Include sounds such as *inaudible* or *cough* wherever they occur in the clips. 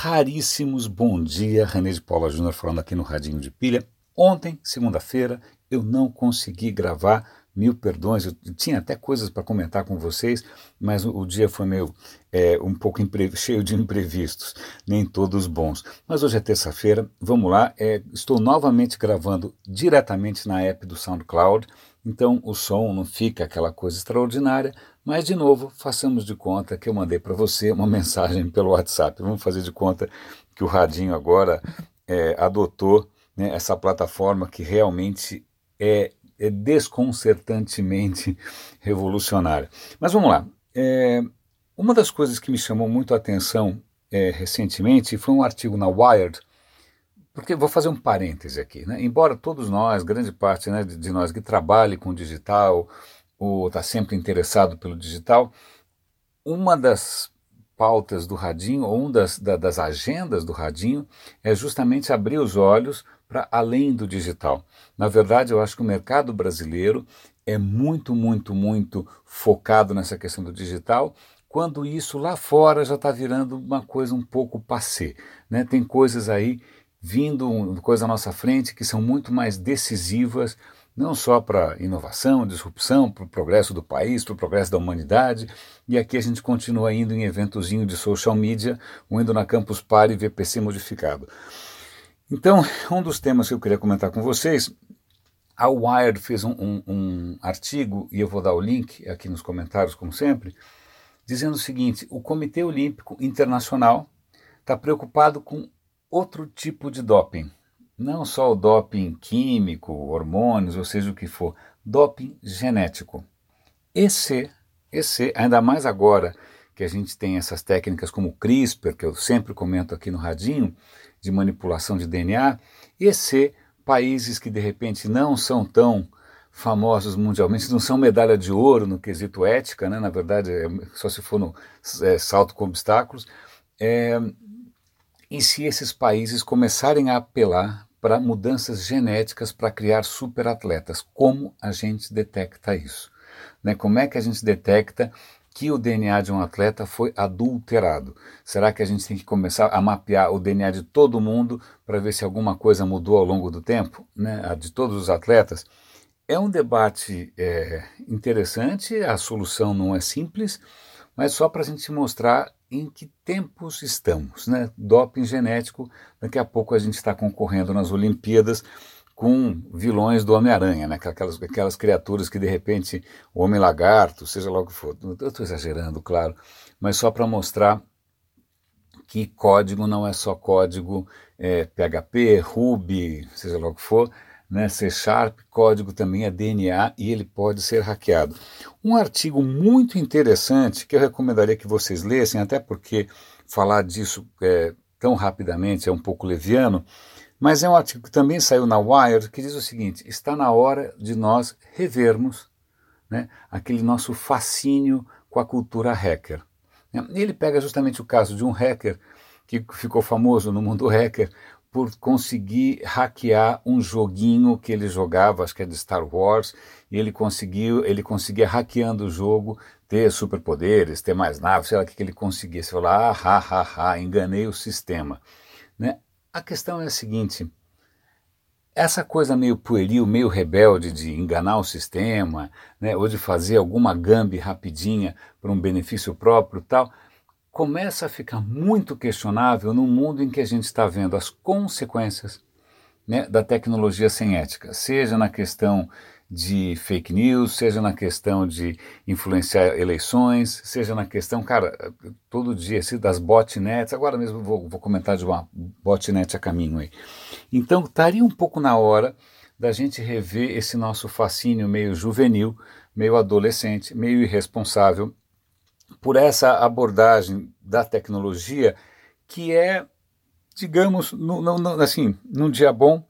raríssimos. Bom dia, René de Paula Júnior falando aqui no Radinho de Pilha. Ontem, segunda-feira, eu não consegui gravar, mil perdões, eu tinha até coisas para comentar com vocês, mas o, o dia foi meio é, um pouco cheio de imprevistos, nem todos bons. Mas hoje é terça-feira, vamos lá, é, estou novamente gravando diretamente na app do SoundCloud, então o som não fica aquela coisa extraordinária, mas de novo, façamos de conta que eu mandei para você uma *laughs* mensagem pelo WhatsApp. Vamos fazer de conta que o Radinho agora é, adotou né, essa plataforma que realmente é, é, desconcertantemente *laughs* revolucionária. Mas vamos lá. É, uma das coisas que me chamou muito a atenção é, recentemente foi um artigo na Wired, porque vou fazer um parêntese aqui. Né? Embora todos nós, grande parte né, de nós que trabalhe com digital ou está sempre interessado pelo digital, uma das pautas do Radinho, ou uma das, da, das agendas do Radinho, é justamente abrir os olhos para além do digital. Na verdade, eu acho que o mercado brasileiro é muito, muito, muito focado nessa questão do digital, quando isso lá fora já está virando uma coisa um pouco passé. Né? Tem coisas aí vindo, coisas à nossa frente que são muito mais decisivas, não só para inovação, disrupção, para o progresso do país, para o progresso da humanidade. E aqui a gente continua indo em eventozinho de social media, ou indo na Campus Party VPC modificado. Então, um dos temas que eu queria comentar com vocês, a Wired fez um, um, um artigo, e eu vou dar o link aqui nos comentários, como sempre, dizendo o seguinte: o Comitê Olímpico Internacional está preocupado com outro tipo de doping. Não só o doping químico, hormônios, ou seja o que for, doping genético. Esse, esse ainda mais agora que a gente tem essas técnicas como CRISPR, que eu sempre comento aqui no Radinho, de manipulação de DNA, e ser países que de repente não são tão famosos mundialmente, não são medalha de ouro no quesito ética, né? na verdade, é só se for no é, salto com obstáculos, é, e se esses países começarem a apelar para mudanças genéticas para criar superatletas, como a gente detecta isso? Né? Como é que a gente detecta que o DNA de um atleta foi adulterado? Será que a gente tem que começar a mapear o DNA de todo mundo para ver se alguma coisa mudou ao longo do tempo, né? de todos os atletas? É um debate é, interessante, a solução não é simples, mas só para a gente mostrar em que tempos estamos. Né? Doping genético, daqui a pouco a gente está concorrendo nas Olimpíadas com vilões do Homem-Aranha, né? aquelas, aquelas criaturas que de repente, o Homem-Lagarto, seja lá o que for, eu estou exagerando, claro, mas só para mostrar que código não é só código é, PHP, Ruby, seja lá o que for, né, C Sharp, código também é DNA e ele pode ser hackeado. Um artigo muito interessante que eu recomendaria que vocês lessem, até porque falar disso é, tão rapidamente é um pouco leviano, mas é um artigo que também saiu na Wired que diz o seguinte: está na hora de nós revermos né, aquele nosso fascínio com a cultura hacker. Ele pega justamente o caso de um hacker que ficou famoso no mundo hacker por conseguir hackear um joguinho que ele jogava, acho que é de Star Wars, e ele conseguiu, ele conseguia hackeando o jogo ter superpoderes, ter mais naves, sei lá o que ele conseguia. Você falou, ah, ha, ha, ha, enganei o sistema. Né? A questão é a seguinte: essa coisa meio pueril, meio rebelde de enganar o sistema, né, ou de fazer alguma gambi rapidinha para um benefício próprio tal, começa a ficar muito questionável no mundo em que a gente está vendo as consequências né, da tecnologia sem ética, seja na questão de fake news, seja na questão de influenciar eleições, seja na questão, cara, todo dia, das botnets, agora mesmo vou, vou comentar de uma botnet a caminho aí. Então, estaria um pouco na hora da gente rever esse nosso fascínio meio juvenil, meio adolescente, meio irresponsável, por essa abordagem da tecnologia que é, digamos, assim, num dia bom,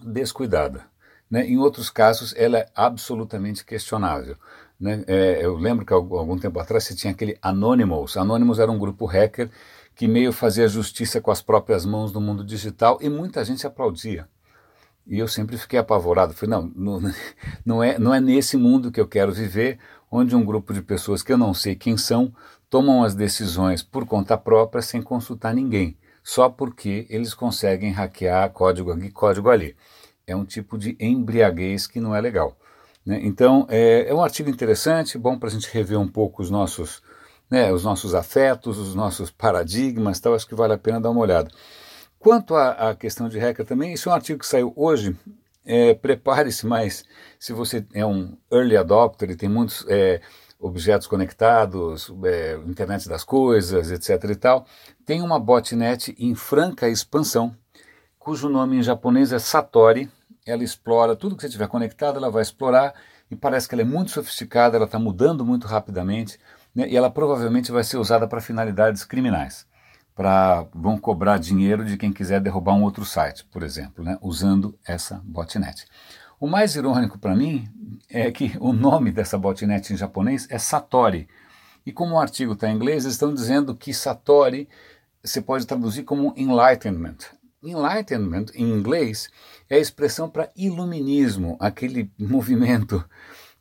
descuidada. Né? Em outros casos, ela é absolutamente questionável. Né? É, eu lembro que algum tempo atrás você tinha aquele Anonymous. Anonymous era um grupo hacker que meio fazia justiça com as próprias mãos no mundo digital e muita gente aplaudia. E eu sempre fiquei apavorado. Falei, não, não, *laughs* não, é, não é nesse mundo que eu quero viver, onde um grupo de pessoas que eu não sei quem são tomam as decisões por conta própria sem consultar ninguém. só porque eles conseguem hackear código aqui, código ali. É um tipo de embriaguez que não é legal. Né? Então, é, é, um artigo interessante, bom para a gente rever um pouco os nossos, né, os nossos afetos, os nossos paradigmas, tal, acho que vale a pena dar uma olhada. Quanto à, à questão de hacker também, isso é um artigo que saiu hoje, é, prepare-se mais, se você é um early adopter e tem muitos é, objetos conectados, é, internet das coisas, etc e tal, tem uma botnet em franca expansão, cujo nome em japonês é Satori, ela explora tudo que você tiver conectado, ela vai explorar e parece que ela é muito sofisticada, ela está mudando muito rapidamente né, e ela provavelmente vai ser usada para finalidades criminais. Para vão cobrar dinheiro de quem quiser derrubar um outro site, por exemplo, né, usando essa botnet. O mais irônico para mim é que o nome dessa botnet em japonês é Satori. E como o artigo está em inglês, estão dizendo que Satori você pode traduzir como enlightenment. Enlightenment, em inglês, é a expressão para iluminismo, aquele movimento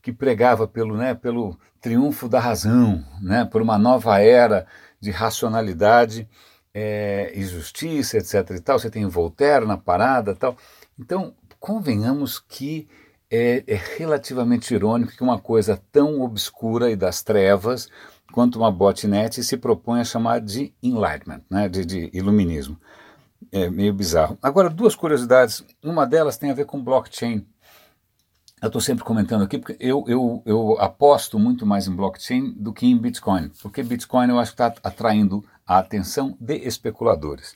que pregava pelo, né, pelo triunfo da razão, né, por uma nova era de racionalidade é, e justiça, etc. E tal. Você tem Voltaire na parada tal. Então, convenhamos que é, é relativamente irônico que uma coisa tão obscura e das trevas quanto uma botnet se propõe a chamar de enlightenment, né, de, de iluminismo. É meio bizarro. Agora, duas curiosidades. Uma delas tem a ver com blockchain. Eu estou sempre comentando aqui porque eu, eu, eu aposto muito mais em blockchain do que em Bitcoin, porque Bitcoin eu acho que está atraindo a atenção de especuladores.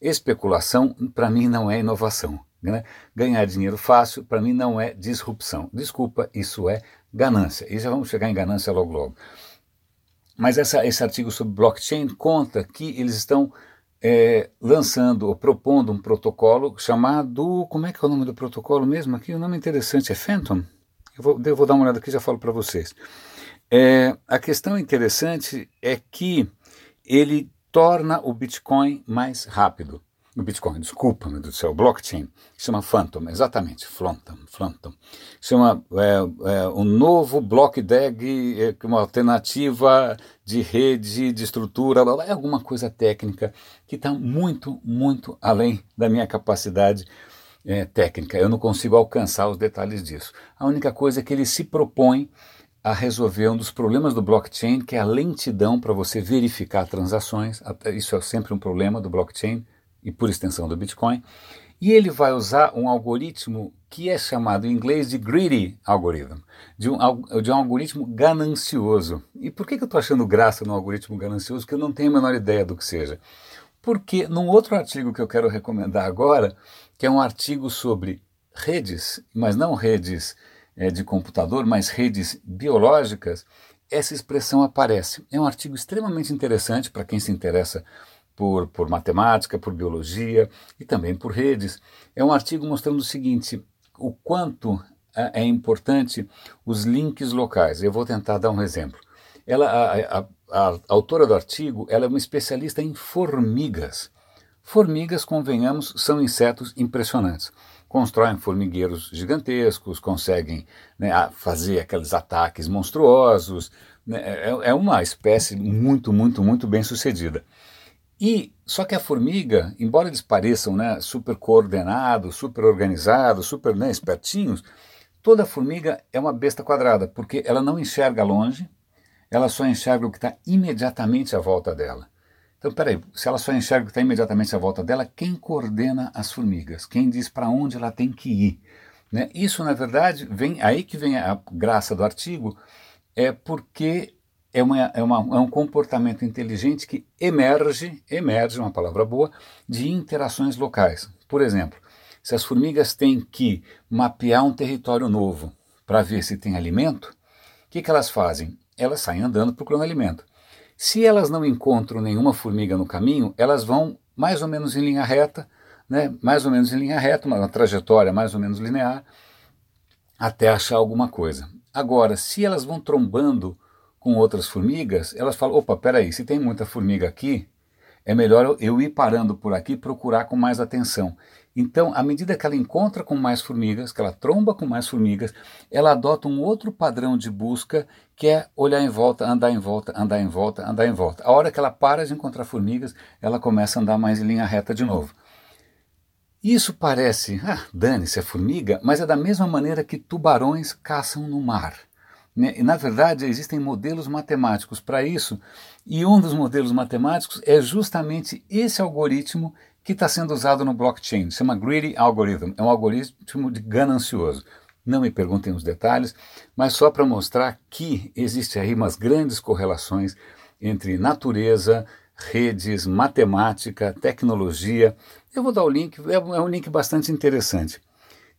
Especulação, para mim, não é inovação. Né? Ganhar dinheiro fácil, para mim, não é disrupção. Desculpa, isso é ganância. E já vamos chegar em ganância logo logo. Mas essa, esse artigo sobre blockchain conta que eles estão é, lançando ou propondo um protocolo chamado. Como é que é o nome do protocolo mesmo aqui? O nome interessante é Phantom. Eu vou, eu vou dar uma olhada aqui e já falo para vocês. É, a questão interessante é que ele torna o Bitcoin mais rápido no Bitcoin, desculpa, meu Deus do céu, blockchain, chama Phantom, exatamente, Phantom, Phantom. Chama é, é, um novo block DAG, é, uma alternativa de rede, de estrutura, é alguma coisa técnica que está muito, muito além da minha capacidade é, técnica. Eu não consigo alcançar os detalhes disso. A única coisa é que ele se propõe a resolver um dos problemas do blockchain, que é a lentidão para você verificar transações. Isso é sempre um problema do blockchain e por extensão do Bitcoin, e ele vai usar um algoritmo que é chamado em inglês de greedy algorithm, de um, de um algoritmo ganancioso. E por que, que eu estou achando graça no algoritmo ganancioso que eu não tenho a menor ideia do que seja? Porque num outro artigo que eu quero recomendar agora, que é um artigo sobre redes, mas não redes é, de computador, mas redes biológicas, essa expressão aparece. É um artigo extremamente interessante para quem se interessa por, por matemática, por biologia e também por redes. É um artigo mostrando o seguinte: o quanto é, é importante os links locais. Eu vou tentar dar um exemplo. Ela, a, a, a, autora do artigo ela é uma especialista em formigas. Formigas, convenhamos, são insetos impressionantes. Constroem formigueiros gigantescos, conseguem né, fazer aqueles ataques monstruosos. Né, é, é uma espécie muito, muito, muito bem sucedida. E só que a formiga, embora eles pareçam né, super coordenados, super organizados, super né, espertinhos, toda formiga é uma besta quadrada, porque ela não enxerga longe, ela só enxerga o que está imediatamente à volta dela. Então, peraí, se ela só enxerga o que está imediatamente à volta dela, quem coordena as formigas? Quem diz para onde ela tem que ir? Né? Isso, na verdade, vem aí que vem a graça do artigo, é porque é, uma, é, uma, é um comportamento inteligente que emerge, emerge, uma palavra boa, de interações locais. Por exemplo, se as formigas têm que mapear um território novo para ver se tem alimento, o que, que elas fazem? Elas saem andando procurando alimento. Se elas não encontram nenhuma formiga no caminho, elas vão mais ou menos em linha reta, né, mais ou menos em linha reta, uma, uma trajetória mais ou menos linear, até achar alguma coisa. Agora, se elas vão trombando com outras formigas, elas falam: opa, peraí, se tem muita formiga aqui, é melhor eu ir parando por aqui e procurar com mais atenção. Então, à medida que ela encontra com mais formigas, que ela tromba com mais formigas, ela adota um outro padrão de busca que é olhar em volta, andar em volta, andar em volta, andar em volta. A hora que ela para de encontrar formigas, ela começa a andar mais em linha reta de novo. Isso parece, ah, dane-se, é formiga, mas é da mesma maneira que tubarões caçam no mar. Né? Na verdade, existem modelos matemáticos para isso, e um dos modelos matemáticos é justamente esse algoritmo que está sendo usado no blockchain. Chama Greedy Algorithm. É um algoritmo de ganancioso. Não me perguntem os detalhes, mas só para mostrar que existe aí umas grandes correlações entre natureza, redes, matemática, tecnologia. Eu vou dar o link, é um link bastante interessante.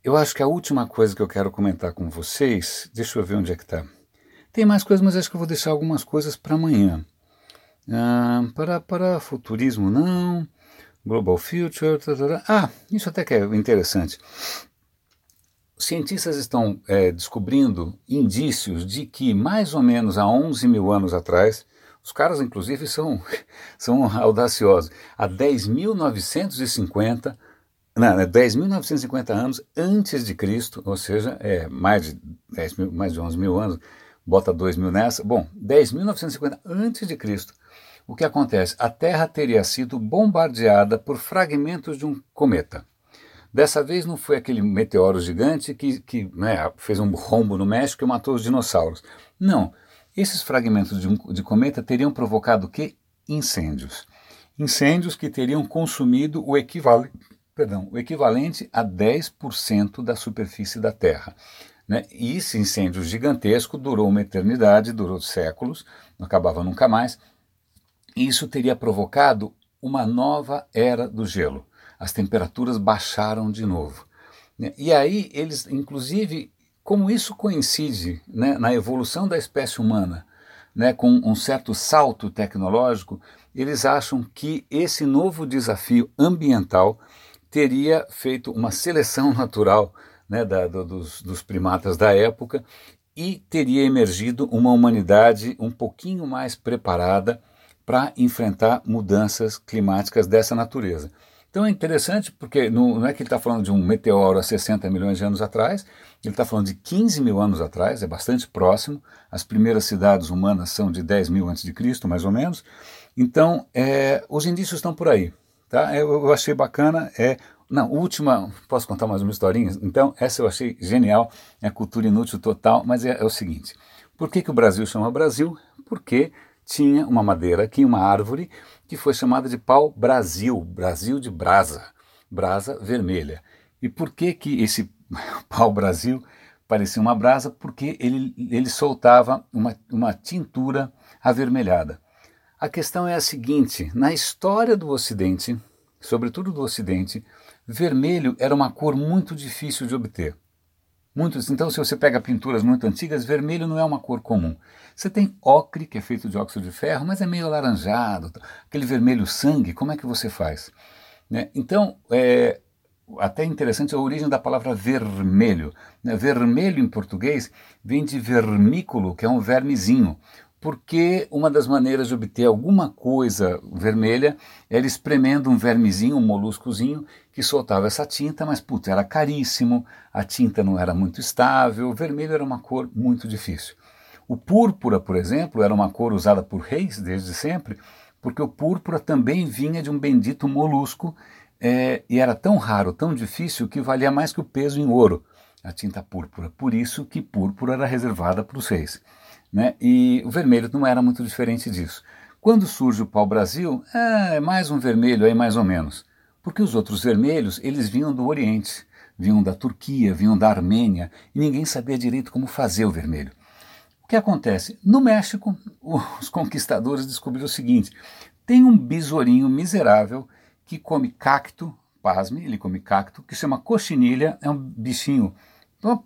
Eu acho que a última coisa que eu quero comentar com vocês, deixa eu ver onde é que está. Tem mais coisas, mas acho que eu vou deixar algumas coisas para amanhã. Ah, para, para futurismo, não. Global Future. Tarara. Ah, isso até que é interessante. Cientistas estão é, descobrindo indícios de que, mais ou menos há 11 mil anos atrás, os caras, inclusive, são, *laughs* são audaciosos. Há 10.950, não, 10.950 anos antes de Cristo, ou seja, é mais de, 10 mil, mais de 11 mil anos, bota 2 mil nessa. Bom, 10.950 antes de Cristo, o que acontece? A Terra teria sido bombardeada por fragmentos de um cometa. Dessa vez não foi aquele meteoro gigante que, que né, fez um rombo no México e matou os dinossauros. Não. Esses fragmentos de, um, de cometa teriam provocado o quê? Incêndios. Incêndios que teriam consumido o equivalente, perdão, o equivalente a 10% da superfície da Terra. Né? E esse incêndio gigantesco durou uma eternidade, durou séculos, não acabava nunca mais. E isso teria provocado uma nova era do gelo. As temperaturas baixaram de novo. Né? E aí eles, inclusive, como isso coincide né, na evolução da espécie humana, né, com um certo salto tecnológico, eles acham que esse novo desafio ambiental teria feito uma seleção *laughs* natural né, da, do, dos, dos primatas da época e teria emergido uma humanidade um pouquinho mais preparada para enfrentar mudanças climáticas dessa natureza. Então é interessante porque não, não é que ele está falando de um meteoro há 60 milhões de anos atrás, ele está falando de 15 mil anos atrás, é bastante próximo. As primeiras cidades humanas são de 10 mil antes de Cristo, mais ou menos. Então, é, os indícios estão por aí. Tá? Eu, eu achei bacana. É, não, última, posso contar mais uma historinha? Então, essa eu achei genial, é cultura inútil total, mas é, é o seguinte: por que, que o Brasil chama Brasil? Porque tinha uma madeira aqui, uma árvore, que foi chamada de pau Brasil, Brasil de brasa, brasa vermelha. E por que que esse *laughs* pau Brasil parecia uma brasa? Porque ele, ele soltava uma, uma tintura avermelhada. A questão é a seguinte: na história do Ocidente, sobretudo do Ocidente, vermelho era uma cor muito difícil de obter. Muitos, então, se você pega pinturas muito antigas, vermelho não é uma cor comum. Você tem ocre, que é feito de óxido de ferro, mas é meio alaranjado. Aquele vermelho sangue, como é que você faz? Né? Então, é, até interessante a origem da palavra vermelho. Né? Vermelho em português vem de vermículo, que é um vermezinho porque uma das maneiras de obter alguma coisa vermelha era espremendo um vermezinho, um moluscozinho, que soltava essa tinta, mas putz, era caríssimo, a tinta não era muito estável, o vermelho era uma cor muito difícil. O púrpura, por exemplo, era uma cor usada por reis desde sempre, porque o púrpura também vinha de um bendito molusco é, e era tão raro, tão difícil, que valia mais que o peso em ouro, a tinta púrpura. Por isso que púrpura era reservada para os reis. Né? E o vermelho não era muito diferente disso. Quando surge o pau-brasil, é, é mais um vermelho aí mais ou menos, porque os outros vermelhos eles vinham do Oriente, vinham da Turquia, vinham da Armênia, e ninguém sabia direito como fazer o vermelho. O que acontece? No México, os conquistadores descobriram o seguinte: tem um besourinho miserável que come cacto, pasme, ele come cacto, que chama cochinilha, é um bichinho, uma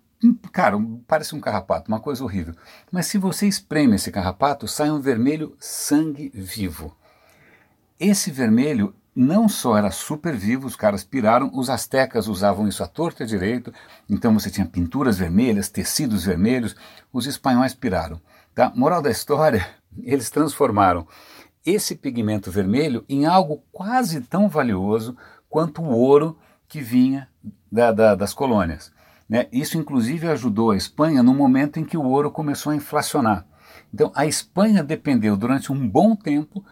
Cara, parece um carrapato, uma coisa horrível. Mas se você espreme esse carrapato, sai um vermelho sangue vivo. Esse vermelho não só era super vivo, os caras piraram, os astecas usavam isso à torta e à direito, então você tinha pinturas vermelhas, tecidos vermelhos, os espanhóis piraram. Tá? Moral da história, *laughs* eles transformaram esse pigmento vermelho em algo quase tão valioso quanto o ouro que vinha da, da, das colônias. Né? Isso, inclusive, ajudou a Espanha no momento em que o ouro começou a inflacionar. Então, a Espanha dependeu durante um bom tempo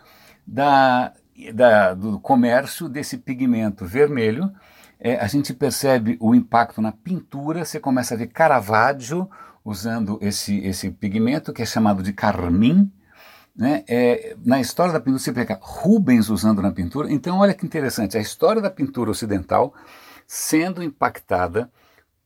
da, da, do comércio desse pigmento vermelho. É, a gente percebe o impacto na pintura, você começa a ver Caravaggio usando esse, esse pigmento que é chamado de carmim. Né? É, na história da pintura você pega Rubens usando na pintura. Então, olha que interessante, a história da pintura ocidental sendo impactada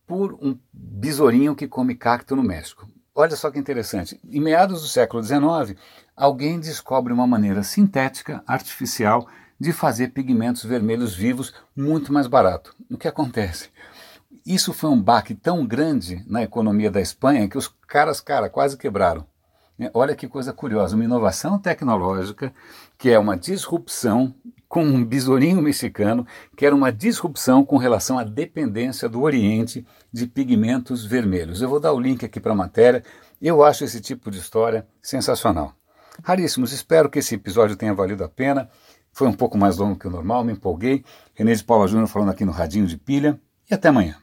por um besourinho que come cacto no México. Olha só que interessante. Em meados do século XIX, alguém descobre uma maneira sintética, artificial, de fazer pigmentos vermelhos vivos muito mais barato. O que acontece? Isso foi um baque tão grande na economia da Espanha que os caras, cara, quase quebraram. É, olha que coisa curiosa, uma inovação tecnológica que é uma disrupção com um besourinho mexicano, que era uma disrupção com relação à dependência do Oriente de pigmentos vermelhos. Eu vou dar o link aqui para a matéria. Eu acho esse tipo de história sensacional. Raríssimos, espero que esse episódio tenha valido a pena. Foi um pouco mais longo que o normal, me empolguei. René de Paula Júnior falando aqui no Radinho de Pilha. E até amanhã.